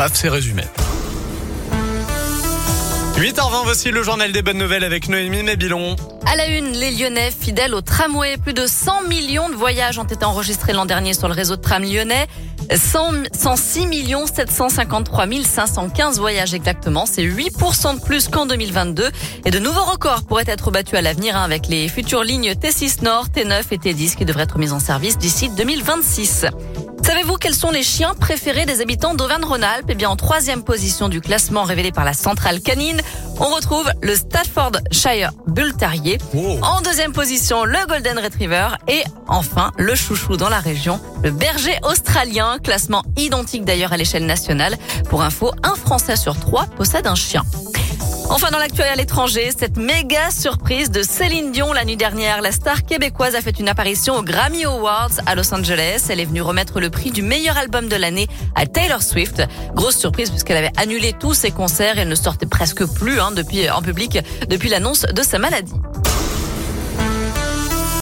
Paf, c'est résumé. 8h20, voici le journal des bonnes nouvelles avec Noémie Mébilon. À la une, les Lyonnais fidèles au tramway. Plus de 100 millions de voyages ont été enregistrés l'an dernier sur le réseau de tram lyonnais. 100, 106 millions 753 515 voyages exactement. C'est 8% de plus qu'en 2022. Et de nouveaux records pourraient être battus à l'avenir hein, avec les futures lignes T6 Nord, T9 et T10 qui devraient être mises en service d'ici 2026. Savez-vous quels sont les chiens préférés des habitants d'Auvergne-Rhône-Alpes? Eh bien, en troisième position du classement révélé par la centrale canine, on retrouve le Staffordshire Bull Terrier. Oh. En deuxième position, le Golden Retriever. Et enfin, le chouchou dans la région, le berger australien. Classement identique d'ailleurs à l'échelle nationale. Pour info, un Français sur trois possède un chien. Enfin, dans l'actuel à l'étranger, cette méga surprise de Céline Dion la nuit dernière. La star québécoise a fait une apparition aux Grammy Awards à Los Angeles. Elle est venue remettre le prix du meilleur album de l'année à Taylor Swift. Grosse surprise puisqu'elle avait annulé tous ses concerts. Elle ne sortait presque plus hein, depuis en public depuis l'annonce de sa maladie.